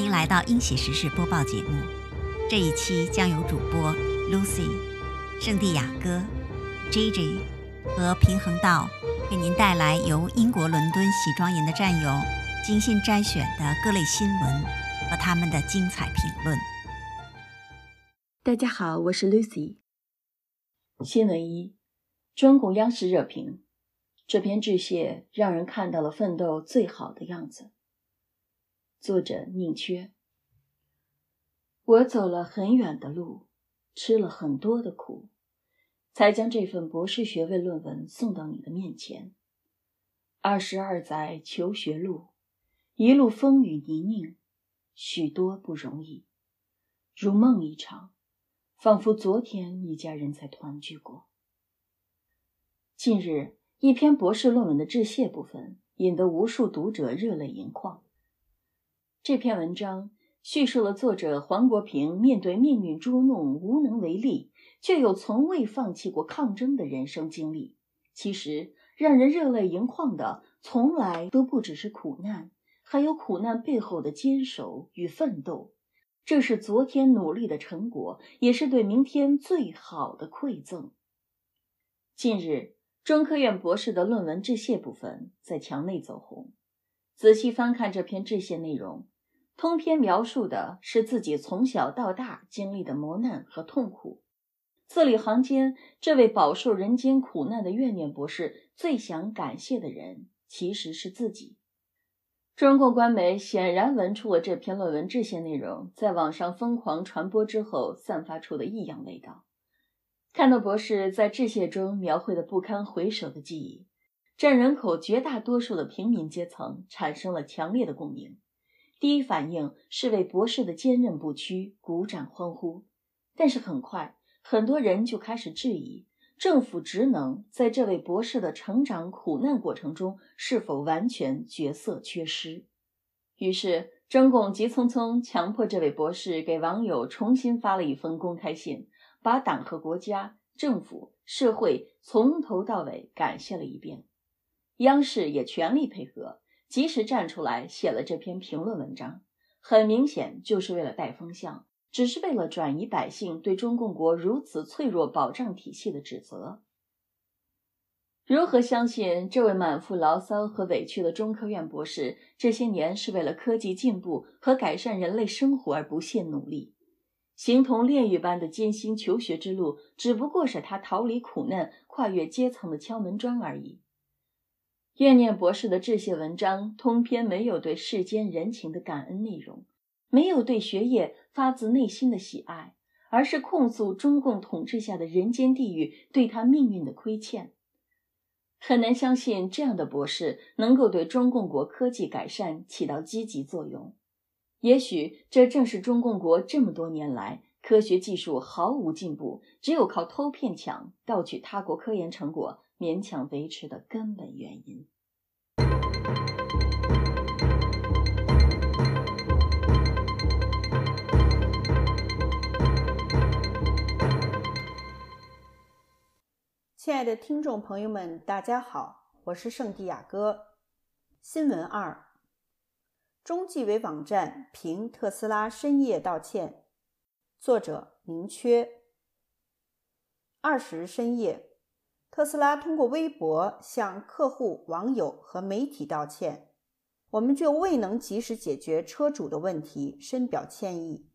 欢迎来到英喜时事播报节目。这一期将由主播 Lucy、圣地亚哥、J J 和平衡道给您带来由英国伦敦喜庄园的战友精心摘选的各类新闻和他们的精彩评论。大家好，我是 Lucy。新闻一：中共央视热评，这篇致谢让人看到了奋斗最好的样子。作者宁缺。我走了很远的路，吃了很多的苦，才将这份博士学位论文送到你的面前。二十二载求学路，一路风雨泥泞，许多不容易，如梦一场，仿佛昨天一家人才团聚过。近日，一篇博士论文的致谢部分，引得无数读者热泪盈眶。这篇文章叙述了作者黄国平面对命运捉弄无能为力，却又从未放弃过抗争的人生经历。其实，让人热泪盈眶的，从来都不只是苦难，还有苦难背后的坚守与奋斗。这是昨天努力的成果，也是对明天最好的馈赠。近日，中科院博士的论文致谢部分在墙内走红。仔细翻看这篇致谢内容。通篇描述的是自己从小到大经历的磨难和痛苦，字里行间，这位饱受人间苦难的怨念博士最想感谢的人其实是自己。中共官媒显然闻出了这篇论文致谢内容在网上疯狂传播之后散发出的异样味道。看到博士在致谢中描绘的不堪回首的记忆，占人口绝大多数的平民阶层产生了强烈的共鸣。第一反应是为博士的坚韧不屈鼓掌欢呼，但是很快很多人就开始质疑政府职能在这位博士的成长苦难过程中是否完全角色缺失。于是中共急匆匆强迫这位博士给网友重新发了一封公开信，把党和国家、政府、社会从头到尾感谢了一遍。央视也全力配合。及时站出来写了这篇评论文章，很明显就是为了带风向，只是为了转移百姓对中共国如此脆弱保障体系的指责。如何相信这位满腹牢骚和委屈的中科院博士这些年是为了科技进步和改善人类生活而不懈努力，形同炼狱般的艰辛求学之路，只不过是他逃离苦难、跨越阶层的敲门砖而已。怨念博士的致谢文章通篇没有对世间人情的感恩内容，没有对学业发自内心的喜爱，而是控诉中共统治下的人间地狱对他命运的亏欠。很难相信这样的博士能够对中共国科技改善起到积极作用。也许这正是中共国这么多年来科学技术毫无进步，只有靠偷骗抢、盗取他国科研成果。勉强维持的根本原因。亲爱的听众朋友们，大家好，我是圣地亚哥。新闻二：中纪委网站评特斯拉深夜道歉，作者宁缺。二十深夜。特斯拉通过微博向客户、网友和媒体道歉，我们就未能及时解决车主的问题深表歉意，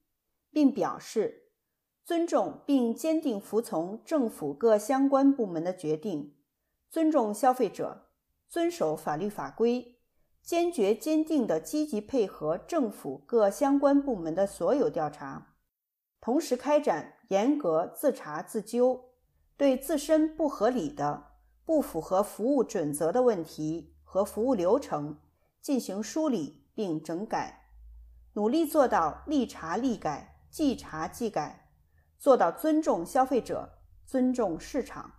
并表示尊重并坚定服从政府各相关部门的决定，尊重消费者，遵守法律法规，坚决坚定地积极配合政府各相关部门的所有调查，同时开展严格自查自纠。对自身不合理的、不符合服务准则的问题和服务流程进行梳理并整改，努力做到立查立改、即查即改，做到尊重消费者、尊重市场。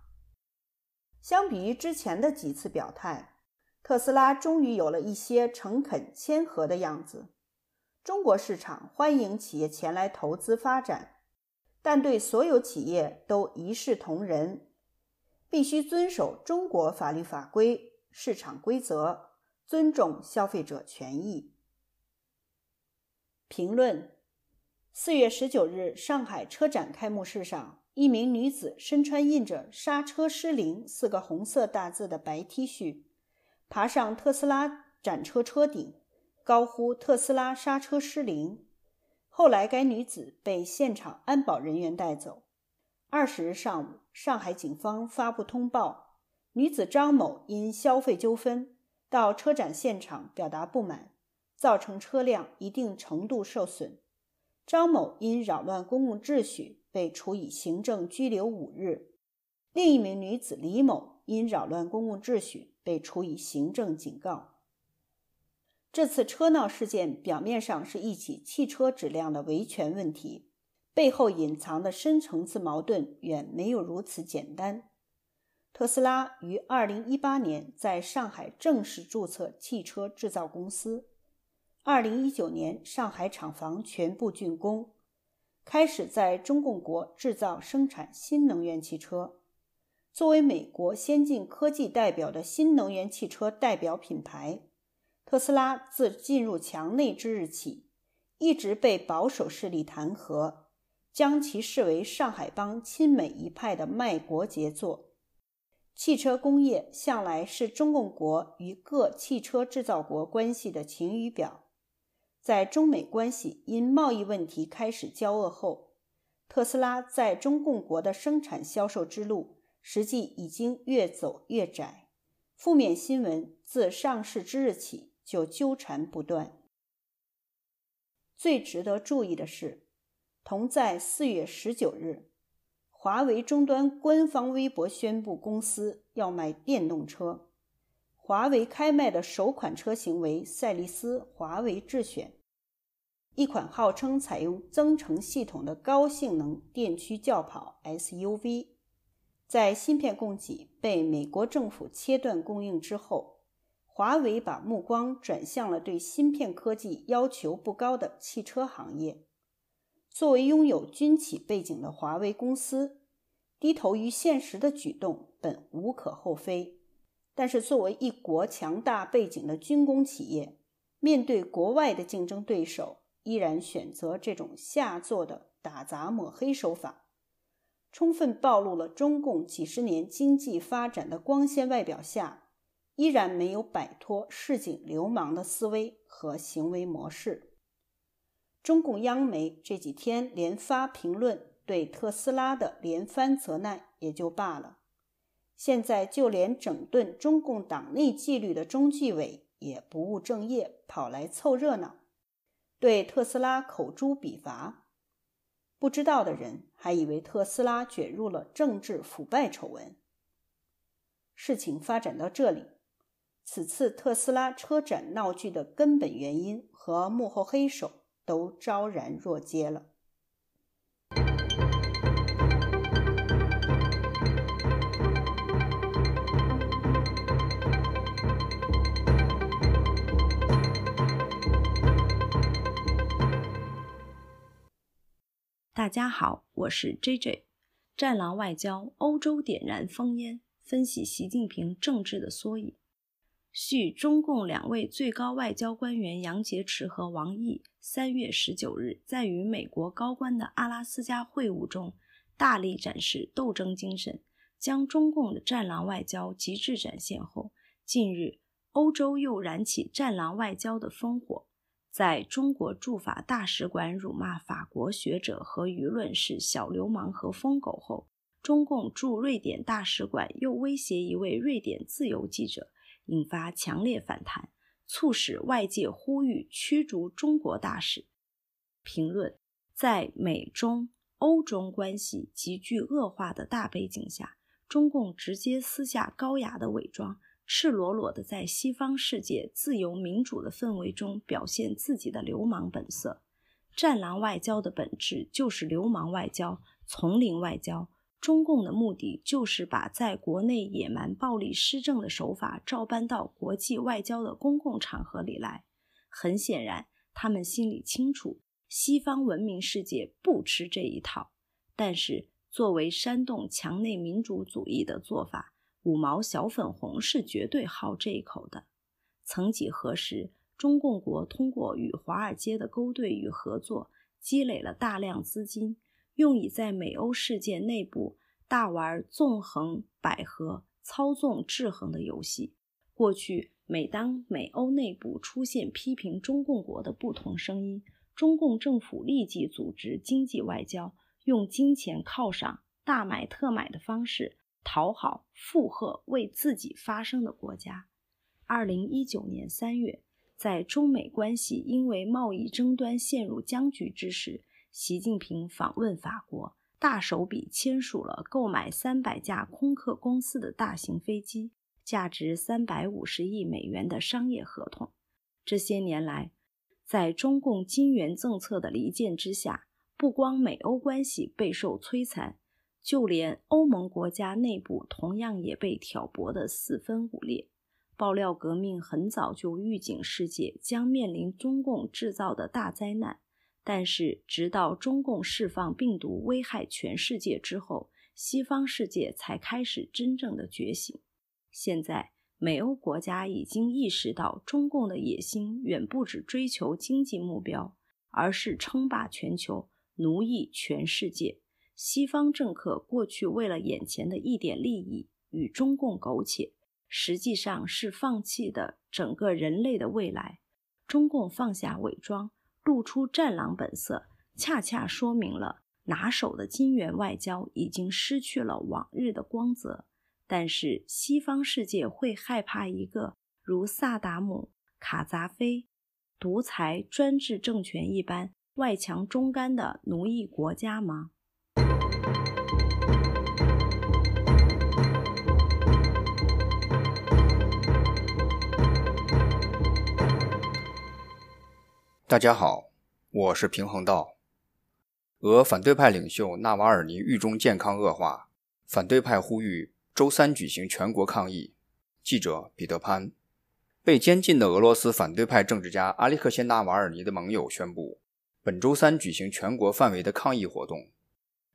相比于之前的几次表态，特斯拉终于有了一些诚恳谦和的样子。中国市场欢迎企业前来投资发展。但对所有企业都一视同仁，必须遵守中国法律法规、市场规则，尊重消费者权益。评论：四月十九日上海车展开幕式上，一名女子身穿印着“刹车失灵”四个红色大字的白 T 恤，爬上特斯拉展车车顶，高呼“特斯拉刹车失灵”。后来，该女子被现场安保人员带走。二十日上午，上海警方发布通报：女子张某因消费纠纷到车展现场表达不满，造成车辆一定程度受损。张某因扰乱公共秩序。被处以行政拘留五日，另一名女子李某因扰乱公共秩序被处以行政警告。这次车闹事件表面上是一起汽车质量的维权问题，背后隐藏的深层次矛盾远没有如此简单。特斯拉于二零一八年在上海正式注册汽车制造公司，二零一九年上海厂房全部竣工。开始在中共国制造生产新能源汽车。作为美国先进科技代表的新能源汽车代表品牌，特斯拉自进入墙内之日起，一直被保守势力弹劾，将其视为上海帮亲美一派的卖国杰作。汽车工业向来是中共国与各汽车制造国关系的晴雨表。在中美关系因贸易问题开始交恶后，特斯拉在中共国的生产销售之路实际已经越走越窄，负面新闻自上市之日起就纠缠不断。最值得注意的是，同在四月十九日，华为终端官方微博宣布公司要卖电动车，华为开卖的首款车型为赛力斯华为智选。一款号称采用增程系统的高性能电驱轿跑 SUV，在芯片供给被美国政府切断供应之后，华为把目光转向了对芯片科技要求不高的汽车行业。作为拥有军企背景的华为公司，低头于现实的举动本无可厚非，但是作为一国强大背景的军工企业，面对国外的竞争对手，依然选择这种下作的打砸抹黑手法，充分暴露了中共几十年经济发展的光鲜外表下，依然没有摆脱市井流氓的思维和行为模式。中共央媒这几天连发评论对特斯拉的连番责难也就罢了，现在就连整顿中共党内纪律的中纪委也不务正业，跑来凑热闹。对特斯拉口诛笔伐，不知道的人还以为特斯拉卷入了政治腐败丑闻。事情发展到这里，此次特斯拉车展闹剧的根本原因和幕后黑手都昭然若揭了。大家好，我是 JJ。战狼外交，欧洲点燃烽烟，分析习近平政治的缩影。续中共两位最高外交官员杨洁篪和王毅三月十九日在与美国高官的阿拉斯加会晤中，大力展示斗争精神，将中共的战狼外交极致展现后，近日欧洲又燃起战狼外交的烽火。在中国驻法大使馆辱骂法国学者和舆论是小流氓和疯狗后，中共驻瑞典大使馆又威胁一位瑞典自由记者，引发强烈反弹，促使外界呼吁驱逐中国大使。评论：在美中欧中关系急剧恶化的大背景下，中共直接撕下高雅的伪装。赤裸裸地在西方世界自由民主的氛围中表现自己的流氓本色，战狼外交的本质就是流氓外交、丛林外交。中共的目的就是把在国内野蛮暴力施政的手法照搬到国际外交的公共场合里来。很显然，他们心里清楚，西方文明世界不吃这一套。但是，作为煽动墙内民主主义的做法。五毛小粉红是绝对好这一口的。曾几何时，中共国通过与华尔街的勾兑与合作，积累了大量资金，用以在美欧世界内部大玩纵横捭阖、操纵制衡的游戏。过去，每当美欧内部出现批评中共国的不同声音，中共政府立即组织经济外交，用金钱犒赏、大买特买的方式讨好、附和为自己发声的国家。二零一九年三月，在中美关系因为贸易争端陷入僵局之时，习近平访问法国，大手笔签署了购买三百架空客公司的大型飞机，价值三百五十亿美元的商业合同。这些年来，在中共金元政策的离间之下，不光美欧关系备受摧残，就连欧盟国家内部同样也被挑拨得四分五裂。爆料革命很早就预警世界将面临中共制造的大灾难，但是直到中共释放病毒危害全世界之后，西方世界才开始真正的觉醒。现在，美欧国家已经意识到中共的野心远不止追求经济目标，而是称霸全球、奴役全世界。西方政客过去为了眼前的一点利益与中共苟且。实际上是放弃的整个人类的未来。中共放下伪装，露出战狼本色，恰恰说明了拿手的金元外交已经失去了往日的光泽。但是西方世界会害怕一个如萨达姆、卡扎菲独裁专制政权一般外强中干的奴役国家吗？大家好，我是平衡道。俄反对派领袖纳瓦尔尼狱中健康恶化，反对派呼吁周三举行全国抗议。记者彼得潘。被监禁的俄罗斯反对派政治家阿列克谢·纳瓦尔尼的盟友宣布，本周三举行全国范围的抗议活动。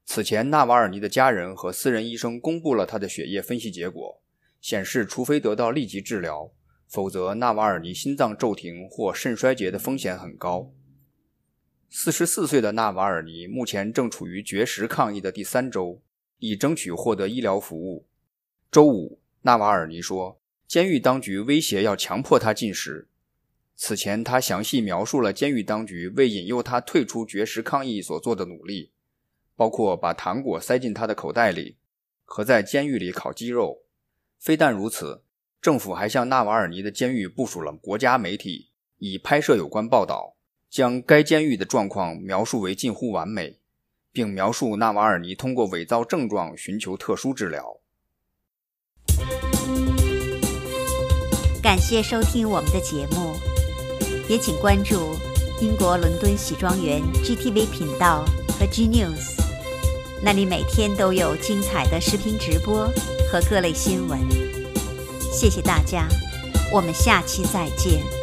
此前，纳瓦尔尼的家人和私人医生公布了他的血液分析结果，显示除非得到立即治疗。否则，纳瓦尔尼心脏骤停或肾衰竭的风险很高。四十四岁的纳瓦尔尼目前正处于绝食抗议的第三周，以争取获得医疗服务。周五，纳瓦尔尼说，监狱当局威胁要强迫他进食。此前，他详细描述了监狱当局为引诱他退出绝食抗议所做的努力，包括把糖果塞进他的口袋里和在监狱里烤鸡肉。非但如此。政府还向纳瓦尔尼的监狱部署了国家媒体，以拍摄有关报道，将该监狱的状况描述为近乎完美，并描述纳瓦尔尼通过伪造症状寻求特殊治疗。感谢收听我们的节目，也请关注英国伦敦喜庄园 GTV 频道和 G News，那里每天都有精彩的视频直播和各类新闻。谢谢大家，我们下期再见。